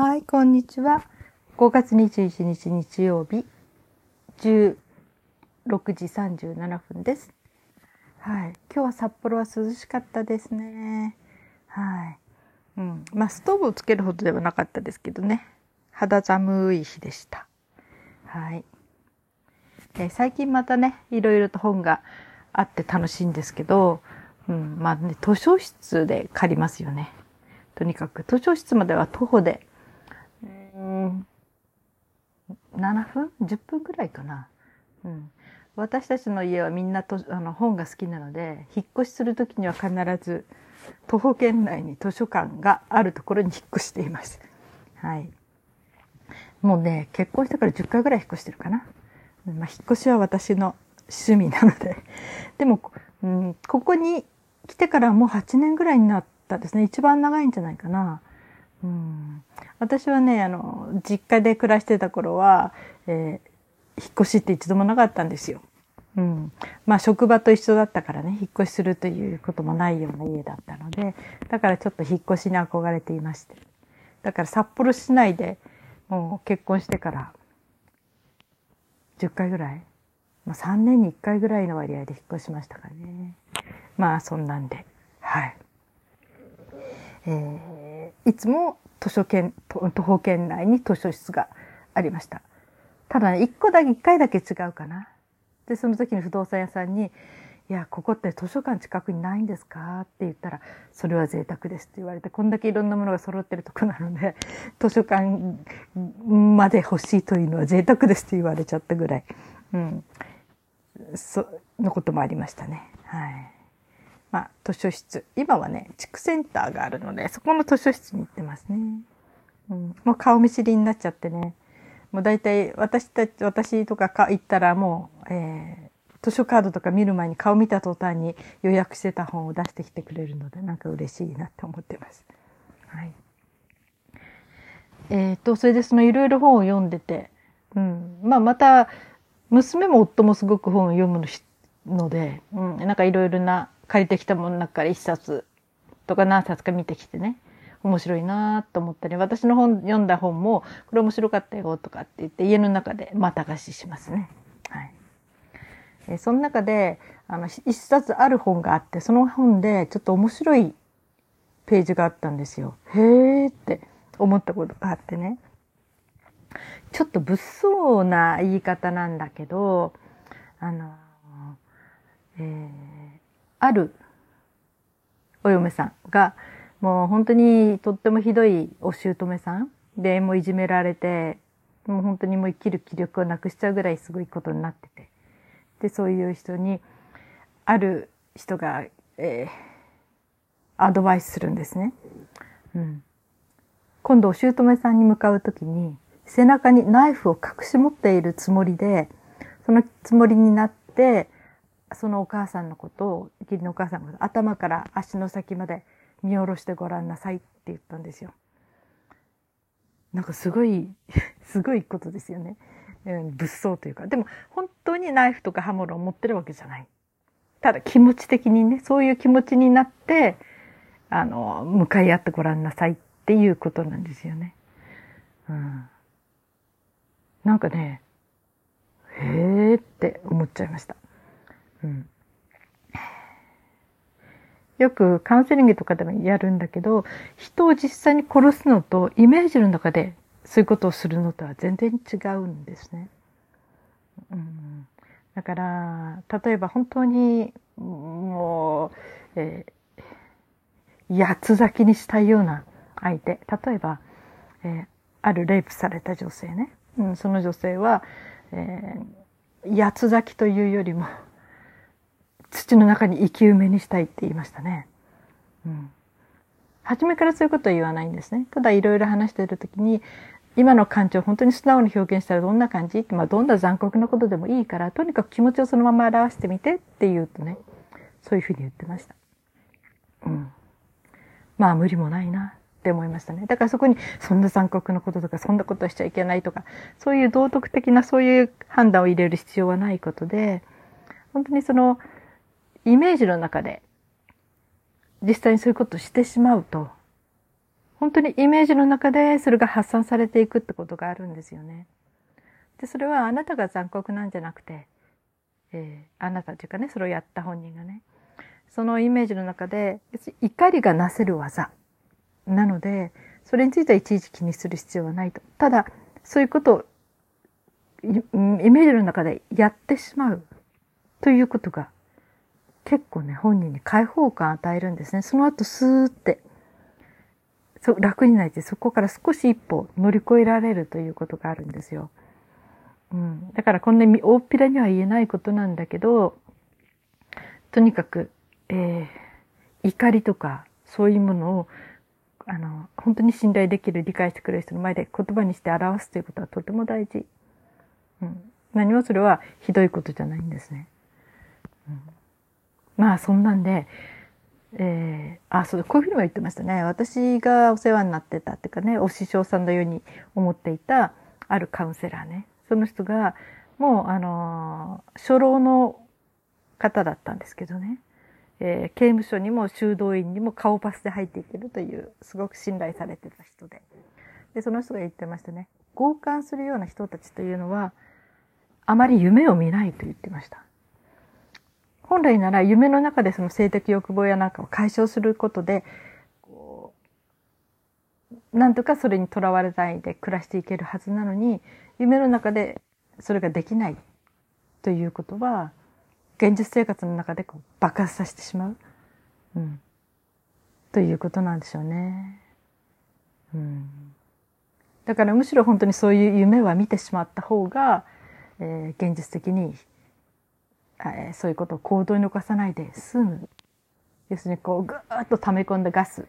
はい、こんにちは。5月21日日曜日、16時37分です。はい。今日は札幌は涼しかったですね。はい。うん。まあ、ストーブをつけるほどではなかったですけどね。肌寒い日でした。はい。えー、最近またね、いろいろと本があって楽しいんですけど、うん、まあね、図書室で借りますよね。とにかく、図書室までは徒歩でうん7分 ?10 分くらいかな。うん。私たちの家はみんなとあの本が好きなので、引っ越しするときには必ず徒歩圏内に図書館があるところに引っ越しています。はい。もうね、結婚してから10回ぐらい引っ越してるかな。まあ、引っ越しは私の趣味なので。でも、うん、ここに来てからもう8年ぐらいになったですね。一番長いんじゃないかな。うん、私はね、あの、実家で暮らしてた頃は、えー、引っ越しって一度もなかったんですよ。うん。まあ職場と一緒だったからね、引っ越しするということもないような家だったので、だからちょっと引っ越しに憧れていまして。だから札幌市内でもう結婚してから10回ぐらい、まあ3年に1回ぐらいの割合で引っ越しましたからね。まあそんなんで、はい。えーいつも図書券、徒歩圏内に図書室がありました。ただね、一個だけ、一回だけ違うかな。で、その時に不動産屋さんに、いや、ここって図書館近くにないんですか？って言ったら、それは贅沢ですって言われて、こんだけいろんなものが揃ってるとこなので、図書館まで欲しいというのは贅沢ですって言われちゃったぐらい、うん、そ、のこともありましたね。はい。まあ、図書室。今はね、地区センターがあるので、そこの図書室に行ってますね。うん、もう顔見知りになっちゃってね。もう大体私たち、私とかか行ったらもう、えー、図書カードとか見る前に顔見た途端に予約してた本を出してきてくれるので、なんか嬉しいなって思ってます。はい。えっ、と、それでそのいろいろ本を読んでて、うん。まあまた、娘も夫もすごく本を読むので、うん、なんかいろいろな借りてきたものの中から一冊とか何冊か見てきてね、面白いなと思ったり、私の本、読んだ本も、これ面白かったよとかって言って、家の中でまた貸ししますね。はい。えその中で、あの、一冊ある本があって、その本でちょっと面白いページがあったんですよ。へーって思ったことがあってね。ちょっと物騒な言い方なんだけど、あの、えーあるお嫁さんが、もう本当にとってもひどいお姑さんで、もういじめられて、もう本当にもう生きる気力をなくしちゃうぐらいすごいことになってて。で、そういう人に、ある人が、えー、アドバイスするんですね。うん。今度お姑さんに向かうときに、背中にナイフを隠し持っているつもりで、そのつもりになって、そのお母さんのことを、義理のお母さんのこと頭から足の先まで見下ろしてごらんなさいって言ったんですよ。なんかすごい、すごいことですよね。うん、物騒というか。でも本当にナイフとか刃物を持ってるわけじゃない。ただ気持ち的にね、そういう気持ちになって、あの、向かい合ってごらんなさいっていうことなんですよね。うん。なんかね、へーって思っちゃいました。うん。よくカウンセリングとかでもやるんだけど、人を実際に殺すのとイメージの中でそういうことをするのとは全然違うんですね。うん、だから、例えば本当にもう、えー、八つ咲きにしたいような相手。例えば、えー、あるレイプされた女性ね。うん、その女性は、えー、八つ咲きというよりも、土の中に生き埋めにしたいって言いましたね。うん。初めからそういうことは言わないんですね。ただいろいろ話してるときに、今の感情本当に素直に表現したらどんな感じ？って、まあどんな残酷なことでもいいから、とにかく気持ちをそのまま表してみてって言うとね、そういうふうに言ってました。うん。まあ無理もないなって思いましたね。だからそこにそんな残酷なこととかそんなことしちゃいけないとか、そういう道徳的なそういう判断を入れる必要はないことで、本当にその、イメージの中で実際にそういうことをしてしまうと、本当にイメージの中でそれが発散されていくってことがあるんですよね。で、それはあなたが残酷なんじゃなくて、えー、あなたというかね、それをやった本人がね、そのイメージの中で、怒りがなせる技。なので、それについてはいちいち気にする必要はないと。ただ、そういうことをイメージの中でやってしまうということが結構ね、本人に解放感与えるんですね。その後スーってそ楽になってそこから少し一歩乗り越えられるということがあるんですよ。うん、だからこんなに大っぴらには言えないことなんだけど、とにかく、えー、怒りとかそういうものをあの、本当に信頼できる、理解してくれる人の前で言葉にして表すということはとても大事。うん。何もそれはひどいことじゃないんですね。うん、まあ、そんなんで、えー、あ、そうこういうふうにも言ってましたね。私がお世話になってたっていうかね、お師匠さんのように思っていた、あるカウンセラーね。その人が、もう、あのー、初老の方だったんですけどね。えー、刑務所にも修道院にも顔パスで入っていけるという、すごく信頼されてた人で。で、その人が言ってましたね。強姦するような人たちというのは、あまり夢を見ないと言ってました。本来なら夢の中でその性的欲望やなんかを解消することで、こう、なんとかそれにとらわれないで暮らしていけるはずなのに、夢の中でそれができないということは、現実生活の中でこう爆発させてしまう。うん。ということなんでしょうね。うん。だからむしろ本当にそういう夢は見てしまった方が、えー、現実的に、えー、そういうことを行動に残さないで済む。要するにこうぐーっと溜め込んだガス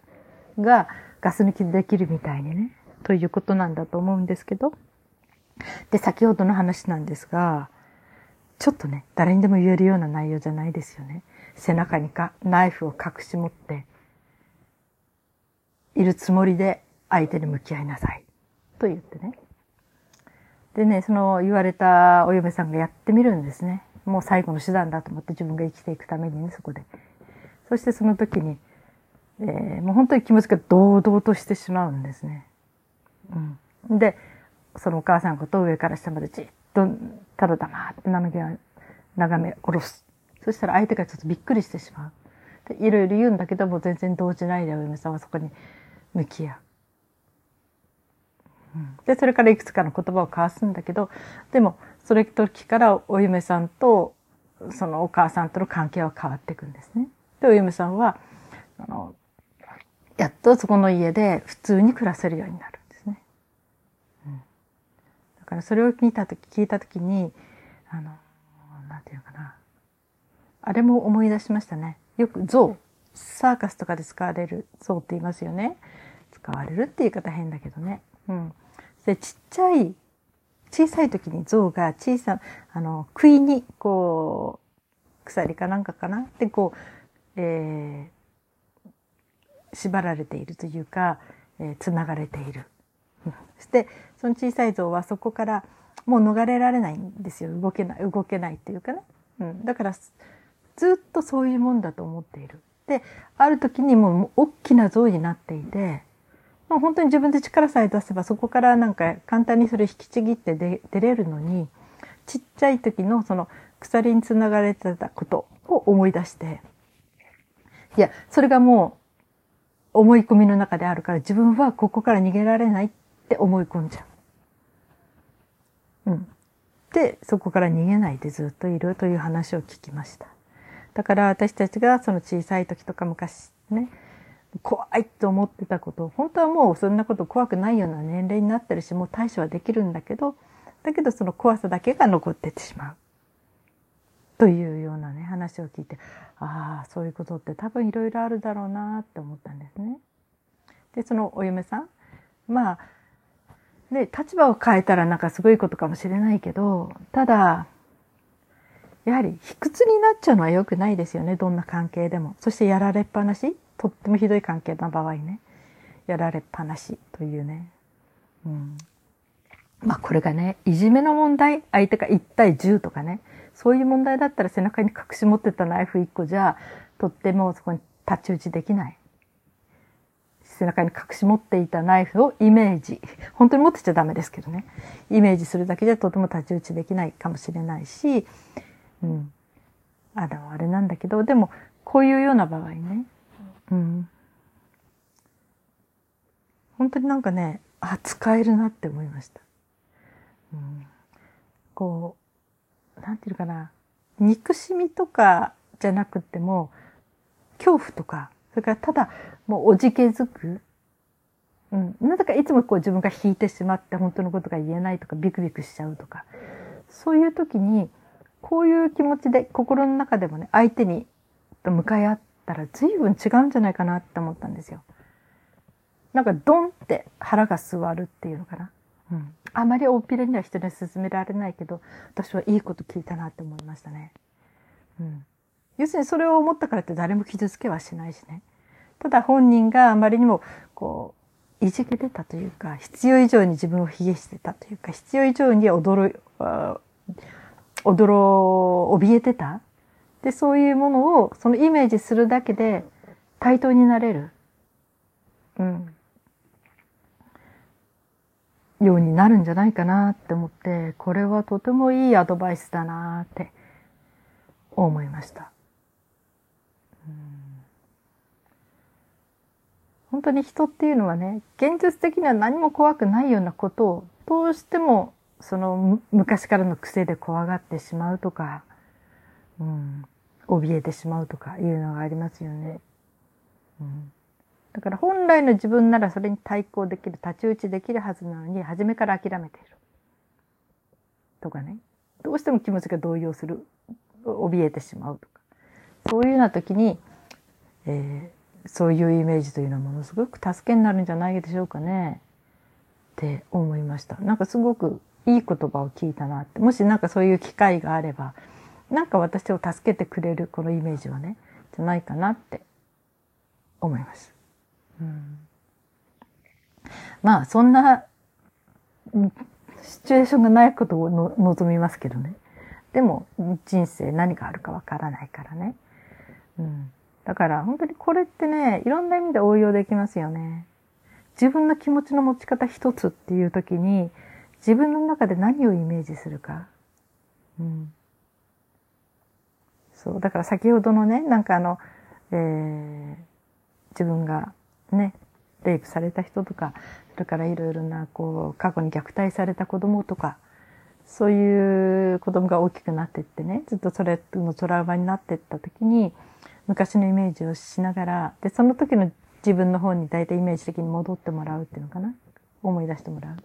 がガス抜きできるみたいにね、ということなんだと思うんですけど。で、先ほどの話なんですが、ちょっとね、誰にでも言えるような内容じゃないですよね。背中にかナイフを隠し持っているつもりで相手に向き合いなさい。と言ってね。でね、その言われたお嫁さんがやってみるんですね。もう最後の手段だと思って自分が生きていくためにね、そこで。そしてその時に、えー、もう本当に気持ちが堂々としてしまうんですね。うん。で、そのお母さんのことを上から下までじっとただ黙って涙を眺め下ろす。そしたら相手がちょっとびっくりしてしまう。でいろいろ言うんだけども全然動じないでお嫁さんはそこに向き合う。うんで、それからいくつかの言葉を交わすんだけど、でも、それ時からお嫁さんと、そのお母さんとの関係は変わっていくんですね。で、お嫁さんは、あの、やっとそこの家で普通に暮らせるようになるんですね。うん、だ。からそれを聞いた時聞いた時にあのなんていうのかなあれも思い出しましたねよく象サーカスとかで使われる象って言いますよね使われるって言い方変だけどねうんでちっちゃい小さい時に象が小さあの杭にこう鎖かなんかかなでこう、えー、縛られているというか、えー、繋がれている。そ してその小さい像はそこからもう逃れられないんですよ。動けない動けないっていうかね、うん、だからずっとそういうもんだと思っている。である時にもう大きな像になっていてもう本当に自分で力さえ出せばそこからなんか簡単にそれ引きちぎって出れるのにちっちゃい時のその鎖につながれてたことを思い出していやそれがもう思い込みの中であるから自分はここから逃げられないって思い込んじゃう。うん。で、そこから逃げないでずっといるという話を聞きました。だから私たちがその小さい時とか昔ね、怖いと思ってたこと、本当はもうそんなこと怖くないような年齢になってるし、もう対処はできるんだけど、だけどその怖さだけが残っててしまう。というようなね、話を聞いて、ああ、そういうことって多分いろいろあるだろうなって思ったんですね。で、そのお嫁さん、まあ、で、立場を変えたらなんかすごいことかもしれないけど、ただ、やはり卑屈になっちゃうのは良くないですよね。どんな関係でも。そしてやられっぱなしとってもひどい関係な場合ね。やられっぱなしというね。うん。まあこれがね、いじめの問題、相手が1対10とかね。そういう問題だったら背中に隠し持ってたナイフ1個じゃ、とってもそこに太刀打ちできない。背中に隠し持っていたナイフをイメージ。本当に持ってちゃダメですけどね。イメージするだけじゃとても太刀打ちできないかもしれないし、うん。あ、でもあれなんだけど、でも、こういうような場合ね。本当になんかね、あ、使えるなって思いました。うん、こう、なんていうかな。憎しみとかじゃなくても、恐怖とか、それからただ、もうおじけづく。うん。なぜかいつもこう自分が引いてしまって本当のことが言えないとか、ビクビクしちゃうとか。そういう時に、こういう気持ちで心の中でもね、相手にと向かい合ったら随分違うんじゃないかなって思ったんですよ。なんかドンって腹が座るっていうのかな。うん。あまり大っぴらには人に勧められないけど、私はいいこと聞いたなって思いましたね。うん。要するにそれを思ったからって誰も傷つけはしないしね。ただ本人があまりにも、こう、いじけてたというか、必要以上に自分を卑下してたというか、必要以上に驚、驚、怯えてた。で、そういうものを、そのイメージするだけで、対等になれる。うん。ようになるんじゃないかなって思って、これはとてもいいアドバイスだなって思いました。本当に人っていうのはね、現実的には何も怖くないようなことを、どうしてもその昔からの癖で怖がってしまうとか、うん、怯えてしまうとかいうのがありますよね。うん、だから本来の自分ならそれに対抗できる、太刀打ちできるはずなのに、初めから諦めている。とかね。どうしても気持ちが動揺する。怯えてしまうとか。そういうような時に、えー、そういうイメージというのはものすごく助けになるんじゃないでしょうかね。って思いました。なんかすごくいい言葉を聞いたなって。もしなんかそういう機会があれば、なんか私を助けてくれるこのイメージはね、じゃないかなって思います。うん、まあ、そんな、シチュエーションがないことを望みますけどね。でも、人生何があるかわからないからね。うん。だから本当にこれってね、いろんな意味で応用できますよね。自分の気持ちの持ち方一つっていう時に、自分の中で何をイメージするか。うん。そう。だから先ほどのね、なんかあの、えー、自分がね、レイプされた人とか、それからいろいろな、こう、過去に虐待された子供とか、そういう子供が大きくなってってね、ずっとそれのトラウマになってった時に、昔のイメージをしながら、で、その時の自分の方に大体イメージ的に戻ってもらうっていうのかな？思い出してもらう。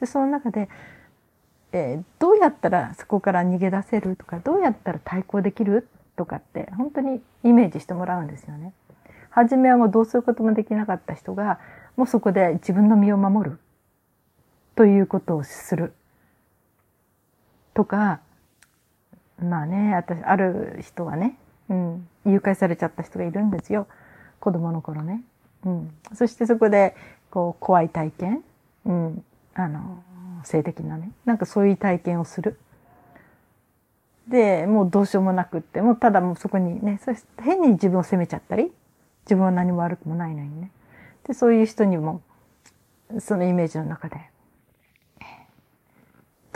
で、その中で、えー、どうやったらそこから逃げ出せるとか、どうやったら対抗できるとかって、本当にイメージしてもらうんですよね。初めはもうどうすることもできなかった人が、もうそこで自分の身を守る。ということをする。とか、まあね、私、ある人はね、うん、誘拐されちゃった人がいるんですよ。子供の頃ね。うん。そしてそこで、こう、怖い体験。うん。あの、性的なね。なんかそういう体験をする。で、もうどうしようもなくって、もうただもうそこにね、そして変に自分を責めちゃったり、自分は何も悪くもないのにね。で、そういう人にも、そのイメージの中で、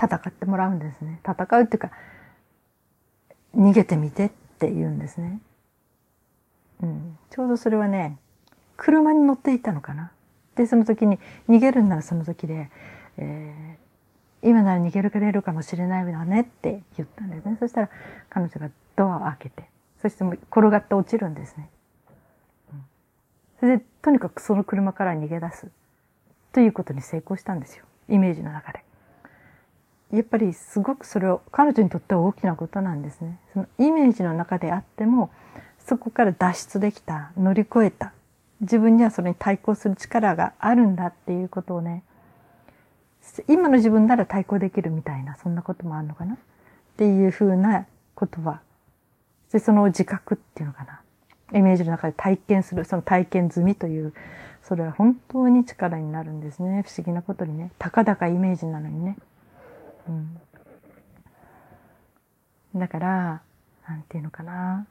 戦ってもらうんですね。戦うっていうか、逃げてみてって言うんですね。うん。ちょうどそれはね、車に乗っていたのかな。で、その時に逃げるんならその時で、えー、今なら逃げられるかもしれないわねって言ったんですね。そしたら彼女がドアを開けて、そしてもう転がって落ちるんですね。それで、とにかくその車から逃げ出す。ということに成功したんですよ。イメージの中で。やっぱりすごくそれを、彼女にとっては大きなことなんですね。そのイメージの中であっても、そこから脱出できた、乗り越えた。自分にはそれに対抗する力があるんだっていうことをね、今の自分なら対抗できるみたいな、そんなこともあるのかな？っていうふうなことは、で、その自覚っていうのかな？イメージの中で体験する、その体験済みという、それは本当に力になるんですね。不思議なことにね。たかだかイメージなのにね。うん。だから、なんていうのかな？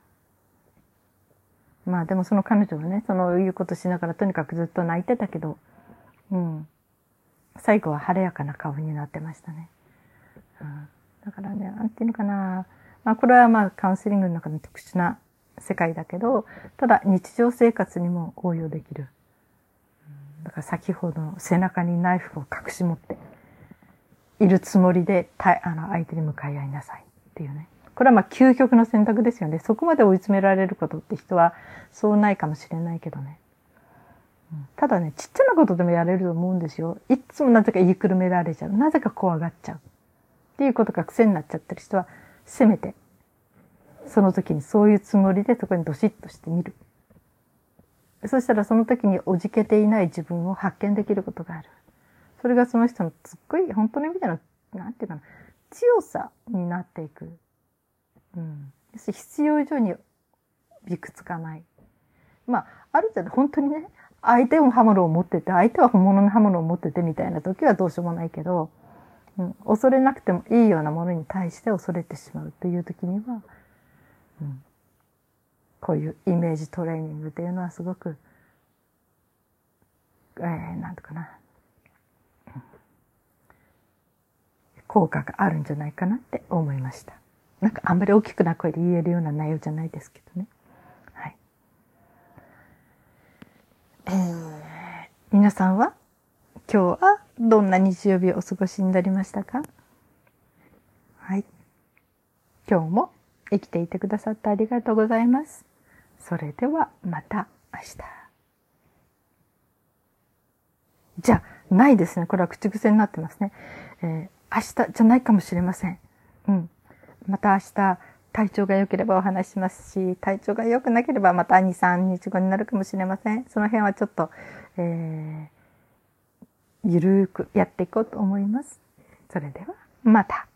まあでもその彼女はね、そのいうことしながらとにかくずっと泣いてたけど、うん。最後は晴れやかな顔になってましたね。うん、だからね、なんていうのかな。まあこれはまあカウンセリングの中の特殊な世界だけど、ただ日常生活にも応用できる。だから先ほど背中にナイフを隠し持っているつもりでたあの相手に向かい合いなさいっていうね。これはまあ究極の選択ですよね。そこまで追い詰められることって人はそうないかもしれないけどね。ただね、ちっちゃなことでもやれると思うんですよ。いつもなぜか言いくるめられちゃう。なぜか怖がっちゃう。っていうことが癖になっちゃってる人は、せめて、その時にそういうつもりでそこにドシッとしてみる。そしたらその時におじけていない自分を発見できることがある。それがその人のすっごい、本当の意味での、なんていうかな、強さになっていく。うん。必要以上にびくつかない。まあ、ある程度本当にね、相手も刃物を持ってて、相手は本物の刃物を持っててみたいな時はどうしようもないけど、うん、恐れなくてもいいようなものに対して恐れてしまうという時には、うん、こういうイメージトレーニングっていうのはすごく、えー、なんとかな、効果があるんじゃないかなって思いました。なんかあんまり大きくな声で言えるような内容じゃないですけどね。はい。えー、皆さんは今日はどんな日曜日をお過ごしになりましたか？はい。今日も生きていてくださってありがとうございます。それではまた明日。じゃないですね。これは口癖になってますね。えー、明日じゃないかもしれません。うん。また明日、体調が良ければお話しますし、体調が良くなければまた2、3日後になるかもしれません。その辺はちょっと、えー、ゆるーくやっていこうと思います。それでは、また。